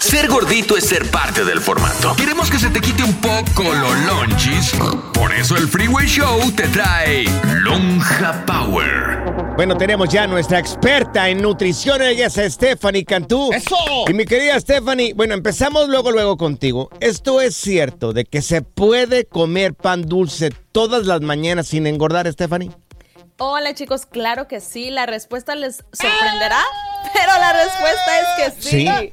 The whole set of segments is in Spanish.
Ser gordito es ser parte del formato. Queremos que se te quite un poco lo lonchis. Por eso el Freeway Show te trae Lonja Power. Bueno, tenemos ya nuestra experta en nutrición, ella es Stephanie Cantú. ¡Eso! Y mi querida Stephanie, bueno, empezamos luego, luego contigo. ¿Esto es cierto de que se puede comer pan dulce todas las mañanas sin engordar, Stephanie? Hola chicos, claro que sí. La respuesta les sorprenderá, pero la respuesta es que sí.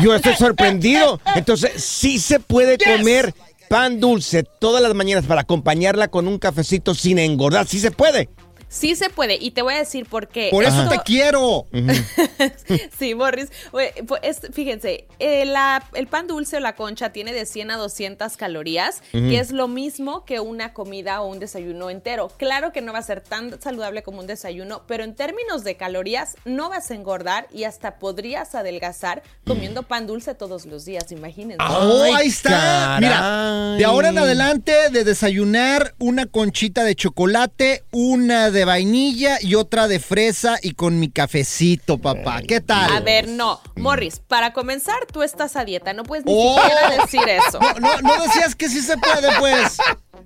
Yo estoy sorprendido. Entonces, sí se puede comer pan dulce todas las mañanas para acompañarla con un cafecito sin engordar. Sí se puede. Sí se puede, y te voy a decir por qué. Por eso te quiero. sí, Morris. Pues, es- fíjense, eh, la- el pan dulce o la concha tiene de 100 a 200 calorías, que es lo mismo que una comida o un desayuno entero. Claro que no va a ser tan saludable como un desayuno, pero en términos de calorías no vas a engordar y hasta podrías adelgazar comiendo pan dulce todos los días, imagínense. Oh, Ay, ahí está. caray. Mira, de ahora en adelante de desayunar una conchita de chocolate, una de vainilla y otra de fresa y con mi cafecito, papá. ¿Qué tal? A ver, no. Morris, para comenzar, tú estás a dieta. No puedes ni Oh. siquiera decir eso. No, no, no decías que sí se puede, pues.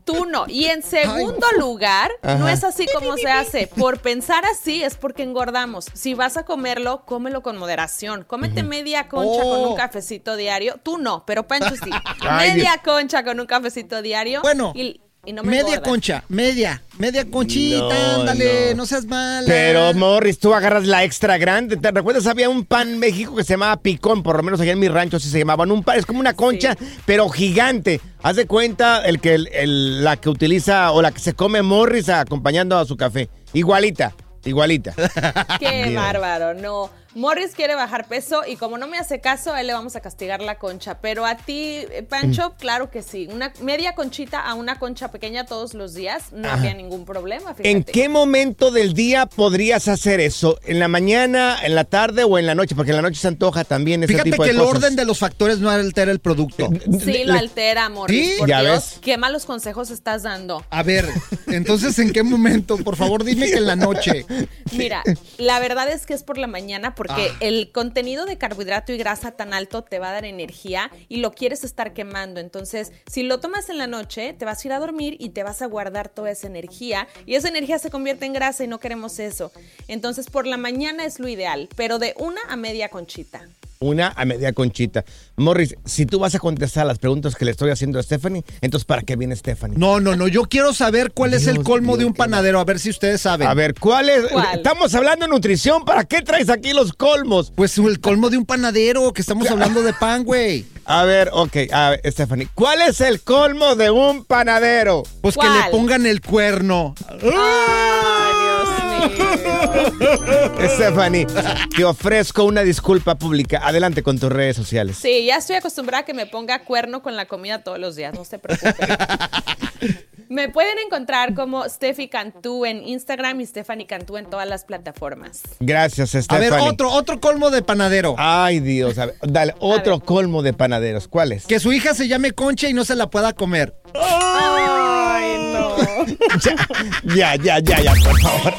Tú no. Y en segundo lugar, no es así como se hace. Por pensar así es porque engordamos. Si vas a comerlo, cómelo con moderación. Cómete media concha con Oh. un cafecito diario. Tú no, pero Pancho sí. Ay, media concha con un cafecito diario. Bueno, y, y no me media engordas. concha, media, media conchita, No, ándale, no. no. seas mala. Pero, Morris, tú agarras la extra grande. ¿Te recuerdas? Había un pan en México que se llamaba picón, por lo menos allá en mi rancho así se llamaban. Un pan, es como una concha, pero gigante. Haz de cuenta el que el- el- la que utiliza o la que se come Morris acompañando a su café. Igualita, igualita. Qué Dios. bárbaro, no. Morris quiere bajar peso y como no me hace caso, a él le vamos a castigar la concha. Pero a ti, eh, Pancho, claro que sí. Una media conchita a una concha pequeña todos los días, no había ningún problema. Fíjate. ¿En qué momento del día podrías hacer eso? ¿En la mañana, en la tarde o en la noche? Porque en la noche se antoja también ese Fíjate tipo que de el cosas. orden de los factores no altera el producto. Sí, lo altera, Morris. ¿Sí? Por Ya Dios, ves. qué malos consejos estás dando. A ver, entonces, ¿en qué momento? Por favor, dime que en la noche. Mira, la verdad es que es por la mañana porque Ah. el contenido de carbohidrato y grasa tan alto te va a dar energía y lo quieres estar quemando. Entonces, si lo tomas en la noche, te vas a ir a dormir y te vas a guardar toda esa energía y esa energía se convierte en grasa y no queremos eso. Entonces, por la mañana es lo ideal, pero de una a media conchita. Una a media conchita. Morris, si tú vas a contestar las preguntas que le estoy haciendo a Stephanie, entonces ¿para qué viene Stephanie? No, no, no. Yo quiero saber cuál es el colmo de un panadero. A ver si ustedes saben. A ver, ¿cuál es? ¿Cuál? Estamos hablando de nutrición, ¿para qué traes aquí los colmos? Pues el colmo de un panadero, que estamos hablando de pan, güey. A ver, ok, a ver, Stephanie, ¿cuál es el colmo de un panadero? Pues que le pongan el cuerno. Mío. Stephanie, te ofrezco una disculpa pública. Adelante con tus redes sociales. Sí, ya estoy acostumbrada a que me ponga cuerno con la comida todos los días, no se preocupen. me pueden encontrar como Steffi Cantú en Instagram y Stephanie Cantú en todas las plataformas. Gracias, A Stephanie. ver, otro, otro colmo de panadero. Ay, Dios, a ver, dale, otro ver. colmo de panaderos. ¿Cuál es? Que su hija se llame Concha y no se la pueda comer. Ay, no. Ya, ya, ya, ya, por favor.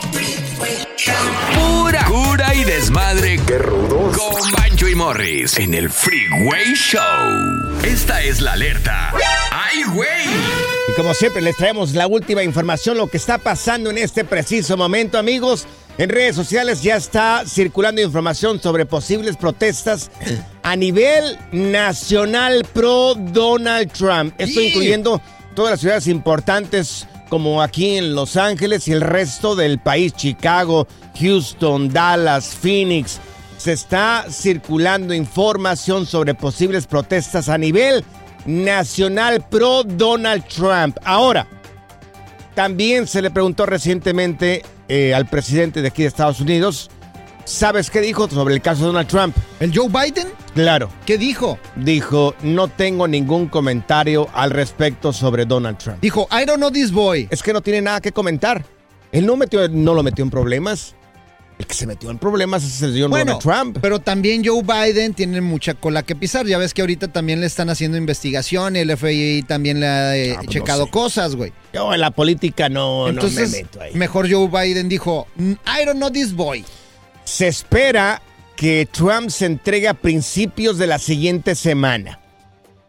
Pura cura y desmadre. ¡Qué rudos! Con Bancho y Morris en el Freeway Show. Esta es la alerta. ¡Ay, güey! Y como siempre, les traemos la última información, lo que está pasando en este preciso momento, amigos. En redes sociales ya está circulando información sobre posibles protestas a nivel nacional pro Donald Trump. Esto incluyendo todas las ciudades importantes como aquí en Los Ángeles y el resto del país, Chicago, Houston, Dallas, Phoenix, se está circulando información sobre posibles protestas a nivel nacional pro Donald Trump. Ahora, también se le preguntó recientemente eh, al presidente de aquí de Estados Unidos, ¿sabes qué dijo sobre el caso de Donald Trump? ¿El Joe Biden? Claro, ¿Qué dijo? dijo, no tengo ningún comentario al respecto sobre Donald Trump. Dijo, I don't know this boy. Es que no tiene nada que comentar. Él no, metió, no lo metió en problemas. El que se metió en problemas es el señor Bueno, Donald Trump. pero también Joe Biden tiene mucha cola que pisar. Ya ves que ahorita también le están haciendo investigación el FBI también le ha eh, Ah, pues no checado sé. cosas, güey. Yo en la política no, no Entonces, me meto ahí. mejor Joe Biden dijo, "Mm, I don't know this boy. Se espera que Trump se entregue a principios de la siguiente semana.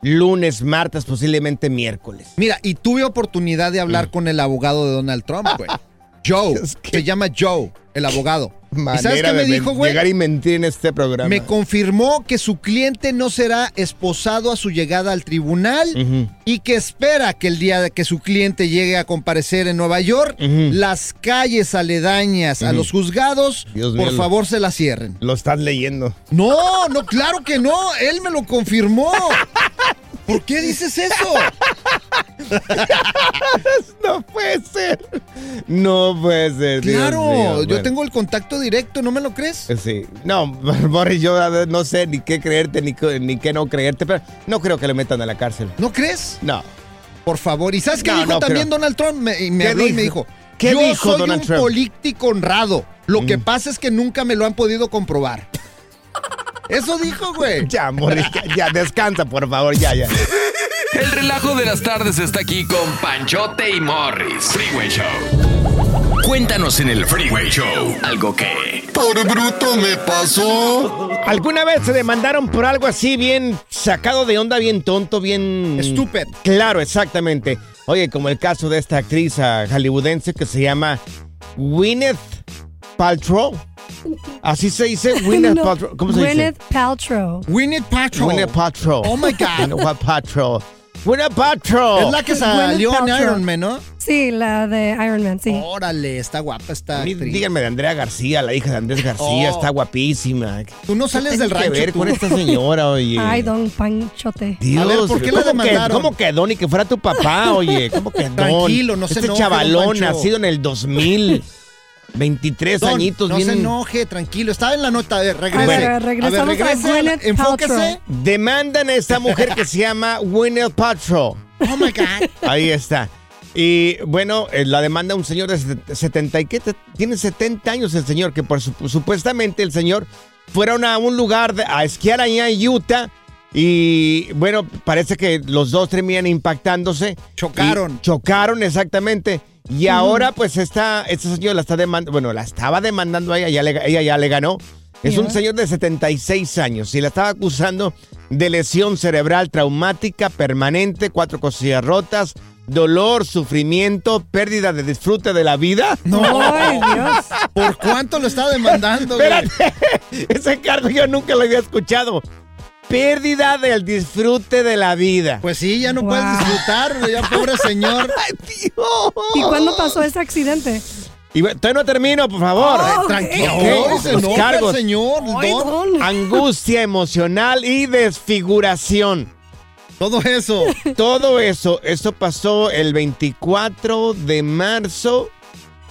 Lunes, martes, posiblemente miércoles. Mira, y tuve oportunidad de hablar con el abogado de Donald Trump, güey. Joe, Mm. Es que- se llama Joe, el abogado. ¿Y sabes qué me de dijo, güey? Llegar y mentir en este programa. Me confirmó que su cliente no será esposado a su llegada al tribunal y que espera que el día de que su cliente llegue a comparecer en Nueva York, las calles aledañas a los juzgados, Dios por mío. favor, se las cierren. Lo estás leyendo. No, no, claro que no. Él me lo confirmó. ¿Por qué dices eso? No puede ser. No puede ser. Dios Claro, mío. yo tengo el contacto directo, ¿no me lo crees? Sí. No, Boris, yo no sé ni qué creerte ni, qué- ni qué no creerte, pero no creo que le metan a la cárcel. ¿No crees? No. Por favor. ¿Y sabes qué No, dijo no también creo. Donald Trump? Me, y me ¿Qué habló y me dijo? dijo, ¿Qué yo dijo soy Donald un Trump? político honrado. Lo que Mm. pasa es que nunca me lo han podido comprobar. Eso dijo, güey. Ya, Boris, ya, ya, descansa, por favor, ya, ya. El relajo de las tardes está aquí con Panchote y Morris. Freeway Show. Cuéntanos en el Freeway Show algo que... Por bruto me pasó. ¿Alguna vez se demandaron por algo así bien sacado de onda, bien tonto, bien... Stupid. Claro, exactamente. Oye, como el caso de esta actriz ah, hollywoodense que se llama Gwyneth Paltrow. Así se dice, Gwyneth No, Paltrow. ¿Cómo se Gwyneth Paltrow. Gwyneth Paltrow. dice? Gwyneth Paltrow. Oh, my God. Gwyneth Paltrow. Gwyneth Paltrow. Es la que salió en. Iron Man, ¿no? Sí, la de Iron Man, sí. Órale, está guapa esta actriz. Díganme de Andrea García, la hija de Andrés García, Oh. está guapísima. Tú no sales ¿Qué del rancho, ver tú? con esta señora, oye? Ay, don Panchote. Dios, A ver, ¿por qué la ¿cómo que- demandaron? ¿Cómo quedó? Ni que fuera tu papá, oye. ¿Cómo quedó? Tranquilo, no se este enoje, don chavalón Pancho. nacido en el 2000. 23 Don, añitos, no se enoje, tranquilo. Estaba en la nota. A ver, regrese. A ver, regresamos a regrese, Gwyneth Enfóquese. Paltrow. Demandan a esta mujer que se llama Gwyneth Paltrow. Oh, my God. Ahí está. Y bueno, eh, la demanda un señor de set- 70 y ¿qué? Te- tiene 70 años el señor, que por su- supuestamente el señor fueron a un lugar de- a esquiar allá en Utah y bueno, parece que los dos terminan impactándose. Chocaron. Y chocaron exactamente. Y ahora pues esta, esta señora la está demandando, bueno, la estaba demandando a ella, ya le- ella ya le ganó. Es un señor de 76 años y la estaba acusando de lesión cerebral traumática permanente, cuatro cosillas rotas, dolor, sufrimiento, pérdida de disfrute de la vida. No. Ay, Dios. ¿Por cuánto lo está demandando, güey? Espérate, ese cargo yo nunca lo había escuchado. Pérdida del disfrute de la vida. Pues sí, ya no Wow. puedes disfrutar, ya pobre señor. ¡Ay, Dios! ¿Y cuándo pasó ese accidente? Y todavía no termino, por favor. Oh. Tranquilo, los cargos. señor. Ay, don. don. Angustia emocional y desfiguración. Todo eso. Todo eso, eso pasó el 24 de marzo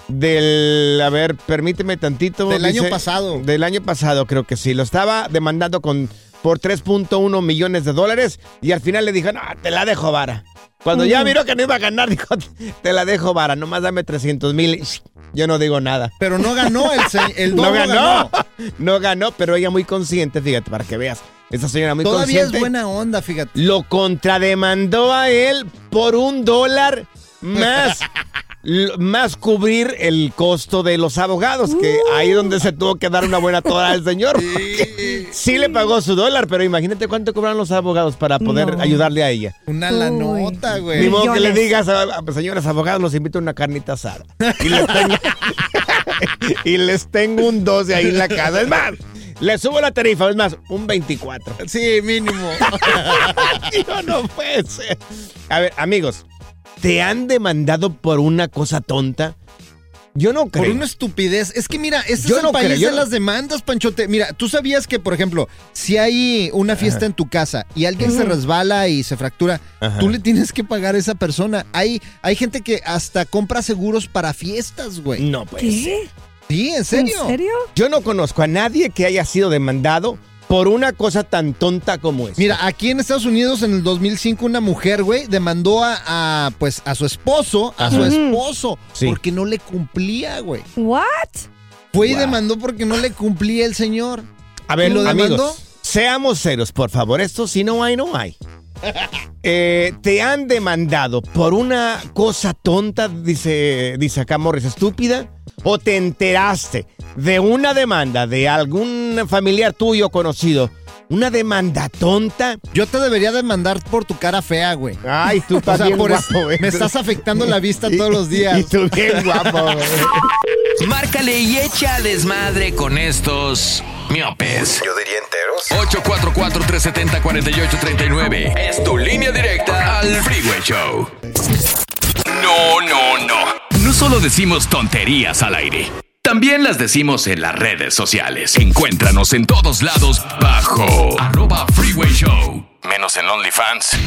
del, a ver, permíteme tantito. Del año pasado. Del año pasado, creo que sí. Lo estaba demandando con por 3.1 millones de dólares y al final le dijo, no, te la dejo vara. Cuando ya miró que no iba a ganar, dijo, te la dejo vara, nomás dame 300 mil. Yo no digo nada. Pero no ganó el, el No ganó, no ganó, pero ella muy consciente, fíjate, para que veas. Esa señora muy Todavía consciente. es buena onda, fíjate. Lo contrademandó a él por un dólar más. Más cubrir el costo de los abogados, que ahí donde se tuvo que dar una buena toda al señor. Sí le pagó su dólar, pero imagínate cuánto cobraron los abogados para poder No. ayudarle a ella. Una la nota, Ni güey. modo que le digas, a, a- señores abogados, los invito a una carnita asada. Y les tengo, y les tengo un 12 ahí en la casa. Es más, le subo la tarifa, es más, un 24. Sí, mínimo. Tío, no puede ser. A ver, amigos, ¿Te han demandado por una cosa tonta? Yo no creo. Por una estupidez. Es que mira, este Yo es el no país creo, yo de no- las demandas, Panchote. Mira, tú sabías que, por ejemplo, si hay una fiesta en tu casa y alguien se resbala y se fractura, Ajá. tú le tienes que pagar a esa persona. Hay, hay gente que hasta compra seguros para fiestas, güey. No, pues. ¿Qué? Sí, ¿en ¿En serio? serio? Yo no conozco a nadie que haya sido demandado por una cosa tan tonta como esa. Mira, aquí en Estados Unidos en el 2005 una mujer, güey, demandó a, a, pues a su esposo, a su esposo, Sí. porque no le cumplía, güey. What? Fue y Wow. demandó porque no le cumplía el señor. A ver, ¿Y lo demandó? amigos, seamos serios, por favor. Esto si no hay, no hay. Eh, te han demandado por una cosa tonta, dice, dice acá Morris, estúpida, o te enteraste de una demanda de algún familiar tuyo conocido, una demanda tonta. Yo te debería demandar por tu cara fea, güey. Ay, tú O estás sea, bien por guapo, eso güey. me estás afectando la vista todos los Y días. tú bien guapo, güey. Márcale y echa desmadre con estos miopes. Yo diría enteros. 844-370-4839. Es tu línea directa al Freeway Show. No, no, no. No solo decimos tonterías al aire. También las decimos en las redes sociales. Encuéntranos en todos lados bajo arroba Freeway Show. Menos en OnlyFans.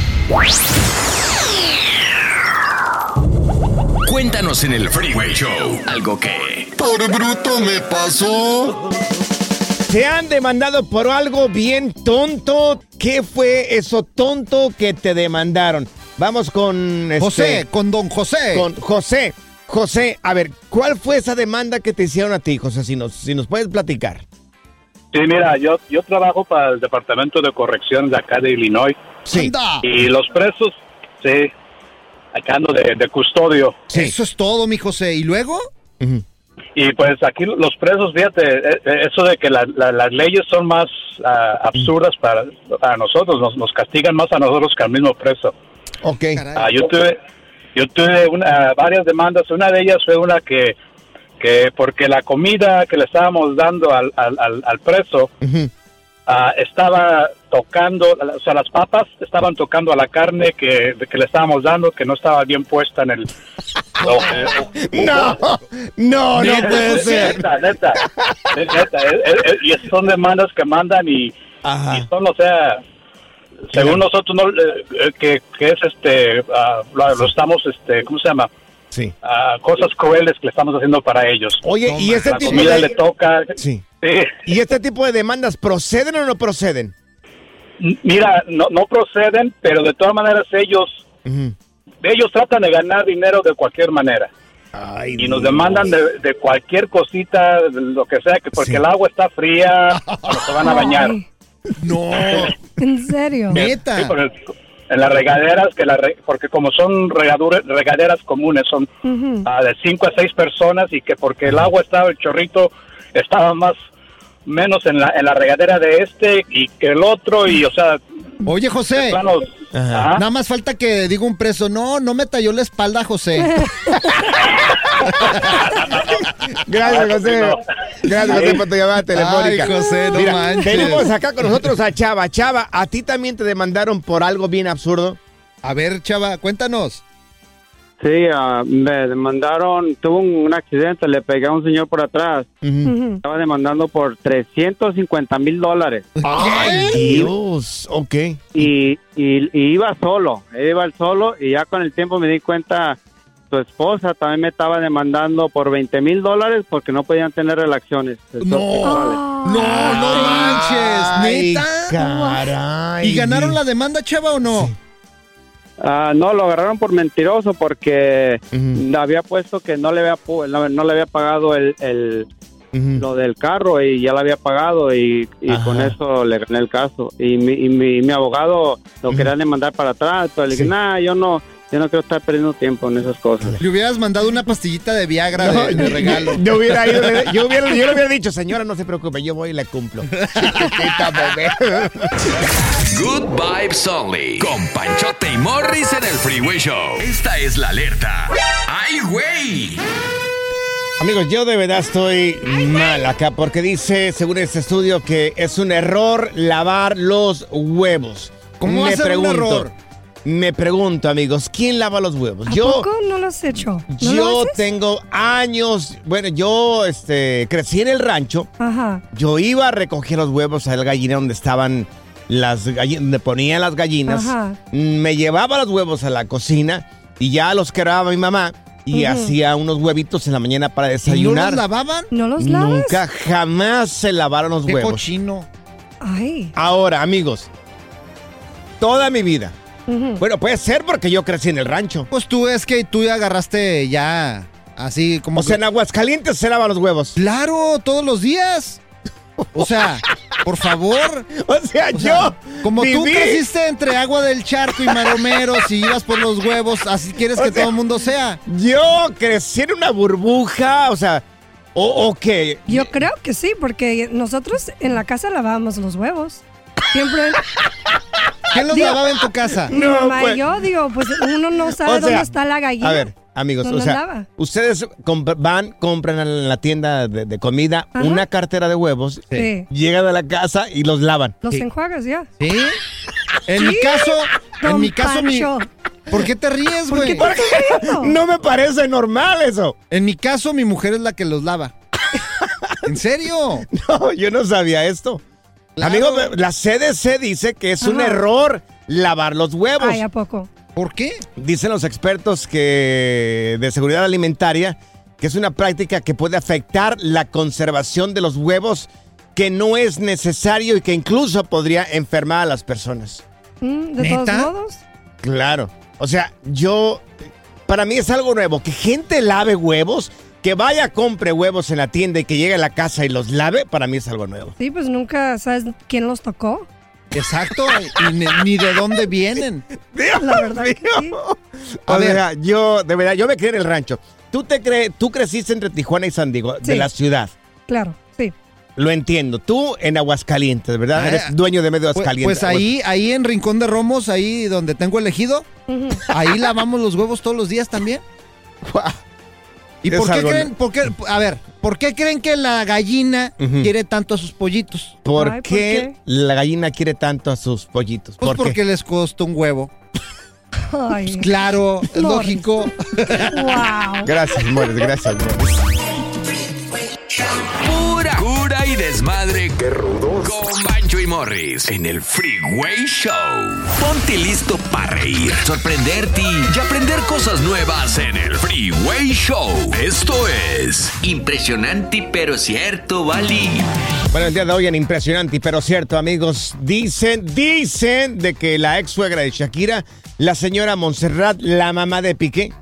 Cuéntanos en el Freeway Show algo que... Por bruto me pasó. Te han demandado por algo bien tonto. ¿Qué fue eso tonto que te demandaron? Vamos con este, José, con don José. con José. José, a ver, ¿cuál fue esa demanda que te hicieron a ti, José? Si nos, si nos puedes platicar. Sí, mira, yo, yo trabajo para el Departamento de Corrección de acá de Illinois Sí. Y los presos, sí, acá ando de, de custodio. Sí. Eso es todo, mi José. ¿Y luego? Y pues aquí los presos, fíjate, eh, eh, eso de que la- la- las leyes son más ah, absurdas para, para nosotros, nos, nos castigan más a nosotros que al mismo preso. Ok. Ah, yo tuve, yo tuve una, varias demandas. Una de ellas fue una que, que porque la comida que le estábamos dando al, al, al- al preso ah, estaba tocando, o sea, las papas estaban tocando a la carne que, que le estábamos dando, que no estaba bien puesta en el... No, no, no Neta, puede ser. Neta, neta, neta, y son demandas que mandan y, y son, o sea, según nosotros, no, eh, eh, que, que es este, ah, lo, lo estamos, este, ¿cómo se llama? Sí. Ah, cosas crueles que le estamos haciendo para ellos. Oye, ¿y este la tipo comida le de... toca. Sí. Sí. ¿Y este tipo de demandas proceden o no proceden? Mira, no, no proceden, pero de todas maneras ellos, Ujú. ellos tratan de ganar dinero de cualquier manera. Ay, y nos Dios. demandan de, de cualquier cosita, de lo que sea, que porque Sí. el agua está fría, cuando se van a bañar. Ay, No. ¿En serio? Neta. Sí, porque en las regaderas, que la re- porque como son regadure- regaderas comunes, son ah, de cinco a seis personas y que porque el agua estaba, el chorrito estaba más menos en la, en la regadera de este y que el otro y o sea, Oye, José. planos, Ajá. Nada más falta que diga un preso, no, no me talló la espalda, José. Gracias, José. Gracias, José, por tu llamada telefónica. Ay, José, no Mira, manches. tenemos acá con nosotros a Chava. Chava, ¿a ti también te demandaron por algo bien absurdo? A ver, chava, cuéntanos. Sí, ah, me demandaron, tuve un, un accidente, le pegué a un señor por atrás. Estaba demandando por 350 mil dólares. Ay, Dios. Ok. Y, y, y iba solo, iba el solo y ya con el tiempo me di cuenta, su esposa también me estaba demandando por 20 mil dólares porque no podían tener relaciones. No. No, no manches, neta. Caray. ¿Y ganaron la demanda, chava, o no? Ah, no, lo agarraron por mentiroso porque había puesto que no le había, no, no le había pagado el, el, lo del carro y ya lo había pagado y, y con eso le gané el caso. Y mi, y mi, mi abogado lo Ujú. quería demandar para atrás, pero le dije, Sí. nah, yo no, yo no quiero estar perdiendo tiempo en esas cosas. Le hubieras mandado una pastillita de Viagra No, de, de regalo. Yo hubiera ido, le- yo, hubiera, yo le hubiera dicho, señora, no se preocupe, yo voy y le cumplo. Good Vibes Only. Con Panchote y Morris en el Freeway Show. Esta es la alerta. ¡Ay, güey! Amigos, yo de verdad estoy mal acá porque dice, según este estudio, que es un error lavar los huevos. ¿Cómo va Me a ser un error? Me pregunto, amigos, ¿quién lava los huevos? ¿A Yo, poco no lo has hecho? ¿No lo yo haces? tengo años, bueno, yo este, crecí en el rancho. Ajá. Yo iba a recoger los huevos al gallinero donde estaban las gallinas, donde ponían las gallinas. Ajá. Me llevaba los huevos a la cocina y ya los quebraba mi mamá y hacía unos huevitos en la mañana para ¿Y no desayunar. los lavaban? ¿No los lavas? Nunca jamás se lavaron los Qué huevos. cochino. Ay. Ahora, amigos, toda mi vida. Bueno, puede ser porque yo crecí en el rancho. Pues tú es que tú ya agarraste ya así como... O sea, que- en Aguascalientes se lavan los huevos. Claro, todos los días. O sea, por favor. O sea, O yo. sea, como tú viví- creciste entre agua del charco y maromeros y ibas por los huevos, así quieres O que sea, todo el mundo sea. Yo crecí en una burbuja, o sea, o, o qué. Yo creo que sí, porque nosotros en la casa lavábamos los huevos. Siempre. ¿Quién los lavaba en tu casa? Mi No, mamá pues- y yo digo, pues uno no sabe O sea, dónde está la gallina. A ver, amigos, o sea, lava. ustedes comp- van, compran en la tienda de, de comida Ajá. una cartera de huevos, Sí. llegan a la casa y los lavan. Los Sí. enjuagas ya. ¿Sí? En mi caso, en mi caso, mi... ¿Por qué te ríes, ¿Por qué güey? te? No me parece normal eso. En mi caso, mi mujer es la que los lava. ¿En serio? No, yo no sabía esto. Claro. Amigo, la CDC dice que es un error lavar los huevos. Ay, ¿a poco? ¿Por qué? Dicen los expertos que de seguridad alimentaria que es una práctica que puede afectar la conservación de los huevos, que no es necesario y que incluso podría enfermar a las personas. Mm, ¿De ¿Neta? todos modos? Claro. O sea, yo para mí es algo nuevo que gente lave huevos, que vaya compre huevos en la tienda y que llegue a la casa y los lave, para mí es algo nuevo. Sí, pues nunca sabes quién los tocó. Exacto, y ni, ni de dónde vienen. La verdad que sí. O A ver. sea, yo de verdad yo me crié en el rancho. ¿Tú te crees, tú creciste entre Tijuana y San Diego, de la ciudad? Claro, sí. Lo entiendo. Tú en Aguascalientes, ¿verdad? Ah, Eres dueño de medio Pues, Aguascalientes. pues ahí, ahí en Rincón de Romos, ahí donde tengo elegido, ahí lavamos los huevos todos los días también. ¿Y por qué algo creen? por qué- a ver, ¿por qué creen que la gallina quiere tanto a sus pollitos? ¿Por, Ay, ¿por qué qué? la gallina quiere tanto a sus pollitos? Pues ¿Por qué? porque les costó un huevo. Ay. Claro, es lógico. Wow. Gracias, Morris, gracias, Morris. Con Bancho y Morris en el Freeway Show. Ponte listo para reír, sorprenderte y aprender cosas nuevas en el Freeway Show. Esto es Impresionante pero cierto, Bali. Bueno, el día de hoy en Impresionante, pero cierto, amigos. Dicen, dicen de que la ex suegra de Shakira, la señora Montserrat, la mamá de Piqué.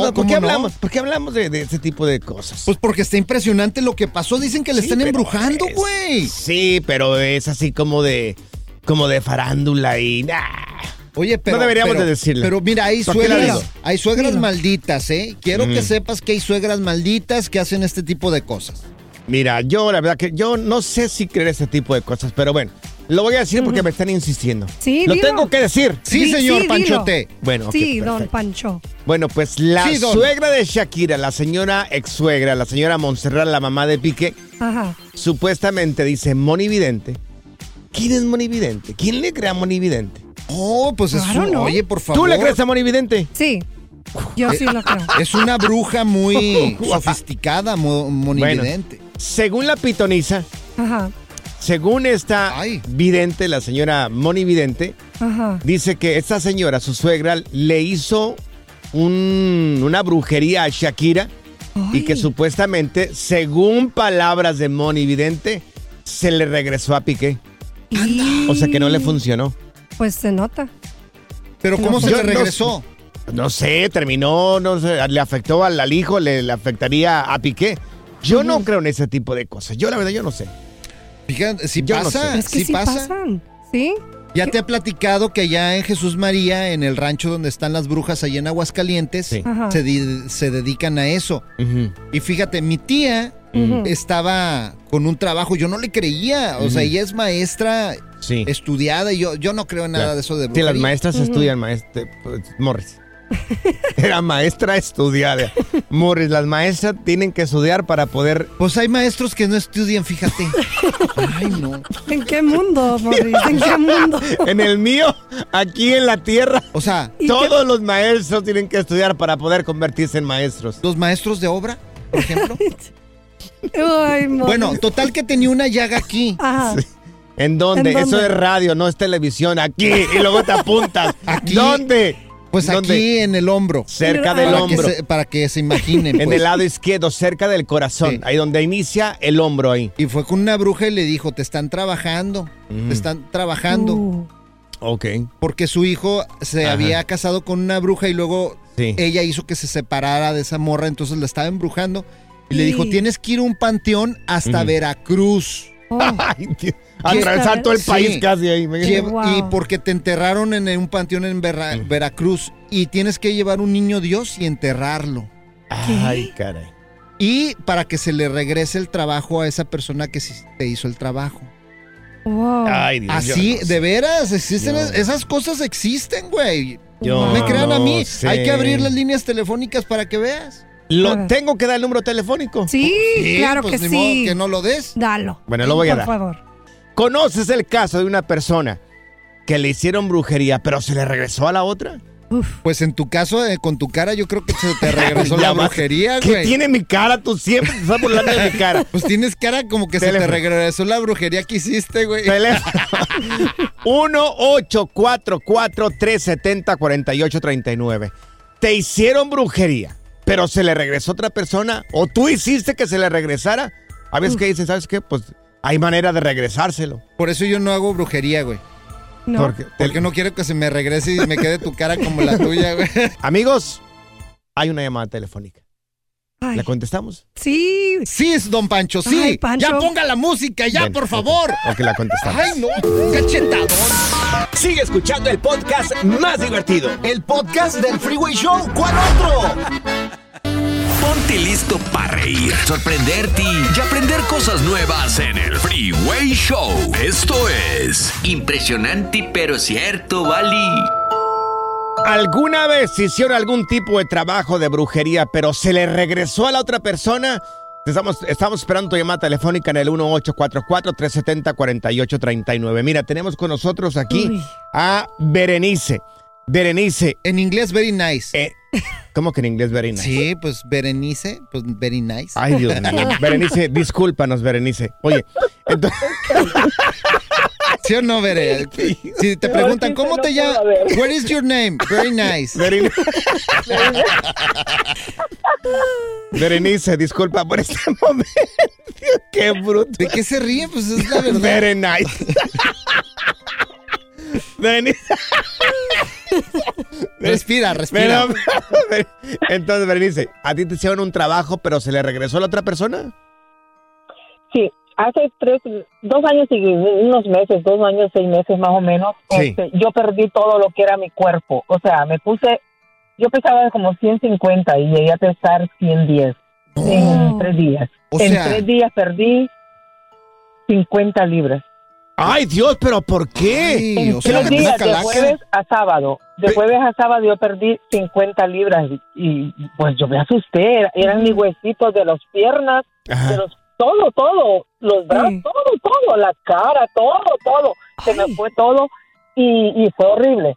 ¿Por ¿cómo qué no? hablamos? ¿Por qué hablamos de, de ese tipo de cosas? Pues porque está impresionante lo que pasó. Dicen que le Sí, están embrujando, es- güey. Sí, pero es así como de como de farándula y nah. Oye, pero. No deberíamos pero- de decirlo. Pero mira, hay ¿Por qué la suegras, hay suegras malditas, ¿eh? Quiero que Mm. sepas que hay suegras malditas que hacen este tipo de cosas. Mira, yo la verdad que yo no sé si creer ese tipo de cosas, pero bueno, lo voy a decir porque me están insistiendo. Sí, Lo dilo. tengo que decir. Sí, señor sí, Panchote. Bueno, sí, don. Pancho. Bueno, pues la Sí, suegra de Shakira, la señora ex suegra, la señora Montserrat, la mamá de Piqué, Ajá. supuestamente dice Monividente. ¿Quién es Monividente? ¿Quién le crea a Monividente? Oh, pues es Claro, un- ¿no? Oye, por favor. ¿Tú le crees a Monividente? Sí. Yo sí lo creo. Es una bruja muy sofisticada, mo- monividente. Según la pitoniza, Ajá. Según esta Ay. vidente, la señora Monividente, Ajá. dice que esta señora, su suegra, le hizo un- una brujería a Shakira y que supuestamente, según palabras de Monividente, se le regresó a Piqué. Y- O sea que no le funcionó. Pues se nota. Pero ¿cómo No, se le no regresó? No sé, terminó, no sé, le afectó al, al hijo, le, le afectaría a Piqué. Yo no creo en ese tipo de cosas. Yo la verdad, yo no sé. Fíjate, si Yo no pasa, sé. Es que sí sí, pasa. pasan. ¿Sí? Ya te he platicado que allá en Jesús María, en el rancho donde están las brujas, allá en Aguascalientes, Sí. Se, se dedican a eso. Y fíjate, mi tía estaba con un trabajo, yo no le creía. O sea, ella es maestra Sí. estudiada y yo, yo no creo en nada Claro. de eso de Sí, las maestras estudian, maestro Morris. Era maestra estudiada. Morris, las maestras tienen que estudiar para poder. Pues hay maestros que no estudian, fíjate. Ay, no. ¿En qué mundo, Morris? ¿En qué mundo? En el mío, aquí en la tierra, O sea, ¿Y todos los maestros tienen que estudiar para poder convertirse en maestros. los maestros de obra, por ejemplo. Ay, Morris. Bueno, total que tenía una llaga aquí. Ajá. ¿En dónde? ¿En dónde? Eso es radio, no es televisión. Aquí. Y luego te apuntas. Aquí. ¿Dónde? Pues ¿Dónde? aquí en el hombro. Cerca del Para que, hombro. se, para que se imaginen. En pues. el lado izquierdo, cerca del corazón. Sí. Ahí donde inicia el hombro ahí. Y fue con una bruja y le dijo, te están trabajando, Mm. te están trabajando. Uh, Ok. Porque su hijo se Ajá. había casado con una bruja y luego Sí. ella hizo que se separara de esa morra, entonces la estaba embrujando. Y le dijo, tienes que ir a un panteón hasta. Veracruz. Oh. Ay, Dios. Atravesar todo el Sí. país casi ahí. Wow. Y porque te enterraron en un panteón en Mm. Veracruz y tienes que llevar un niño Dios y enterrarlo. Ay, caray. Y para que se le regrese el trabajo a esa persona que sí te hizo el trabajo. Wow. Ay, Dios Así, de veras, existen esas cosas existen, güey. Yo No me crean a mí. sé. Hay que abrir las líneas telefónicas para que veas. Lo, tengo que dar el número telefónico. Sí, claro pues que ni modo sí. que no lo des. Dalo. Bueno, lo voy a Por dar. favor. ¿Conoces el caso de una persona que le hicieron brujería, pero se le regresó a la otra? Uf. Pues en tu caso, eh, con tu cara, yo creo que se te regresó la brujería, ¿Qué güey. tiene mi cara? Tú siempre te estás burlando de mi cara. Pues tienes cara como que se te regresó la brujería que hiciste, güey. Teléfono 1-844-370-4839. Te hicieron brujería, pero se le regresó otra persona. ¿O tú hiciste que se le regresara? A veces que dicen, ¿sabes qué? Pues hay manera de regresárselo. Por eso yo no hago brujería, güey. No. Porque, Porque no quiero que se me regrese y me quede tu cara como la tuya, güey. Amigos, hay una llamada telefónica. Ay, ¿Le contestamos? sí. Sí, es don Pancho, sí. Ay, Pancho. Ya ponga la música, ya, Bien, por favor. Ok, la contestamos. Ay, no, cachetadón. Sigue escuchando el podcast más divertido. El podcast del Freeway Show, ¿cuál otro? Ponte listo para reír, sorprenderte y aprender cosas nuevas en el Freeway Show. Esto es Impresionante pero cierto, Bali. ¿Alguna vez hicieron algún tipo de trabajo de brujería, pero se le regresó a la otra persona? Estamos, estamos esperando tu llamada telefónica en el 1844-370-4839. Mira, tenemos con nosotros aquí Uy. a Berenice. Berenice, En inglés, very nice. eh, ¿cómo que en inglés Berenice? Sí, pues Berenice, pues very nice. Ay, Dios mío. Berenice, discúlpanos, Berenice. Oye, entonces, ¿Sí o no, Bere? Si te preguntan, ¿cómo te llamas? What is your name? Very nice. Berenice. Berenice, disculpa por este momento. Qué bruto. ¿De qué se ríe? Pues es la verdad. Very nice. Berenice. Respira, respira. Pero- entonces, Berenice, ¿a ti te hicieron un trabajo, pero se le regresó a la otra persona? Sí, hace tres, dos años y unos meses, dos años, seis meses más o menos, Sí. este, yo perdí todo lo que era mi cuerpo. O sea, me puse, yo pesaba como 150 y llegué a pesar 110 en tres días. O en sea- tres días perdí 50 libras. Ay, Dios, pero ¿por qué? Ay, En o sea, tres una días, de jueves a sábado. De jueves a sábado yo perdí 50 libras y, y, pues yo me asusté. Era- Eran mis huesitos de las piernas, de los, todo, todo, los brazos, Sí. todo, todo, la cara, todo, todo. Se me fue todo y, y fue horrible.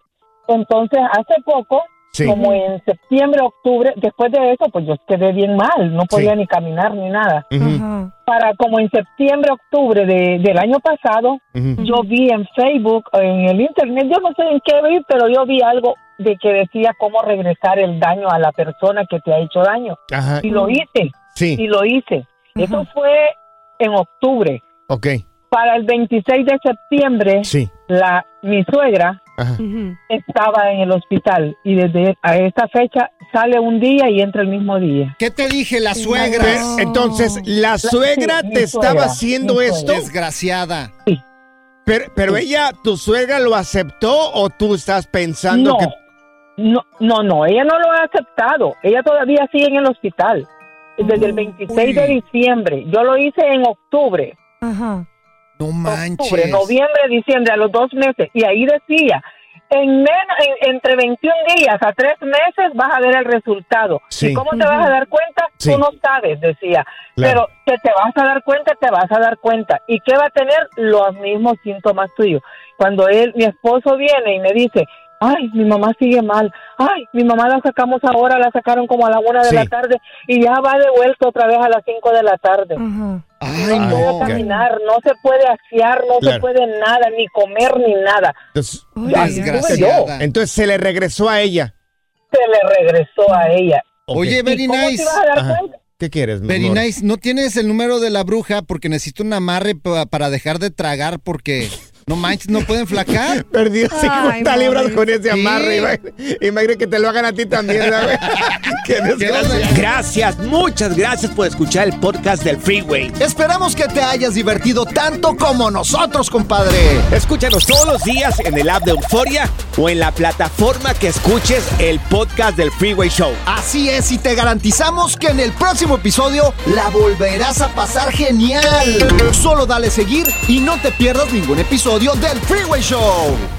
Entonces, hace poco, Sí. como en septiembre, octubre, después de eso, pues yo quedé bien mal. No podía Sí. ni caminar ni nada. Para como en septiembre, octubre de, del año pasado, yo vi en Facebook, en el internet, yo no sé en qué vi, pero yo vi algo de que decía cómo regresar el daño a la persona que te ha hecho daño. Ajá. Y lo hice, Sí, y lo hice. Eso fue en octubre. ok. Para el 26 de septiembre, Sí. la mi suegra Ajá. Estaba en el hospital y desde a esta fecha sale un día y entra el mismo día. ¿Qué te dije, la suegra? Pe- Entonces, ¿la suegra sí, te estaba suegra, haciendo esto? suegra. Desgraciada. Pero, pero ella, tu suegra lo aceptó o tú estás pensando No, que... no, no, no, ella no lo ha aceptado. Ella todavía sigue en el hospital. Desde el 26 de diciembre. Yo lo hice en octubre. Ajá. No Octubre, manches. noviembre, diciembre, a los dos meses. Y ahí decía, en menos, en- entre 21 días a tres meses vas a ver el resultado. Sí. ¿Y cómo te vas a dar cuenta? Sí. Tú no sabes, decía. Claro. Pero que te vas a dar cuenta, te vas a dar cuenta. ¿Y qué va a tener? Los mismos síntomas tuyos. Cuando él, mi esposo viene y me dice, ay, mi mamá sigue mal, ay, mi mamá la sacamos ahora, la sacaron como a la una de Sí. la tarde y ya va de vuelta otra vez a las cinco de la tarde. Ay, no puede caminar, no se puede asear, no Claro. se puede nada, ni comer ni nada. Entonces, Desgraciada. entonces se le regresó a ella. Se le regresó a ella. Oye, Ok. very ¿Y cómo te nice. ¿Qué quieres? Very nice. ¿No tienes el número de la bruja? Porque necesito un amarre pa- para dejar de tragar porque no manches, no pueden flacar. Perdió 50 Ay, libras con ese Sí. amarre. Imagínate imagínate que te lo hagan a ti también. Qué desgracia. Gracias, muchas gracias por escuchar el podcast del Freeway. Esperamos que te hayas divertido tanto como nosotros, compadre. Escúchanos todos los días en el app de Euforia o en la plataforma que escuches el podcast del Freeway Show. Así es, y te garantizamos que en el próximo episodio la volverás a pasar genial. Solo dale seguir y no te pierdas ningún episodio del Freeway Show.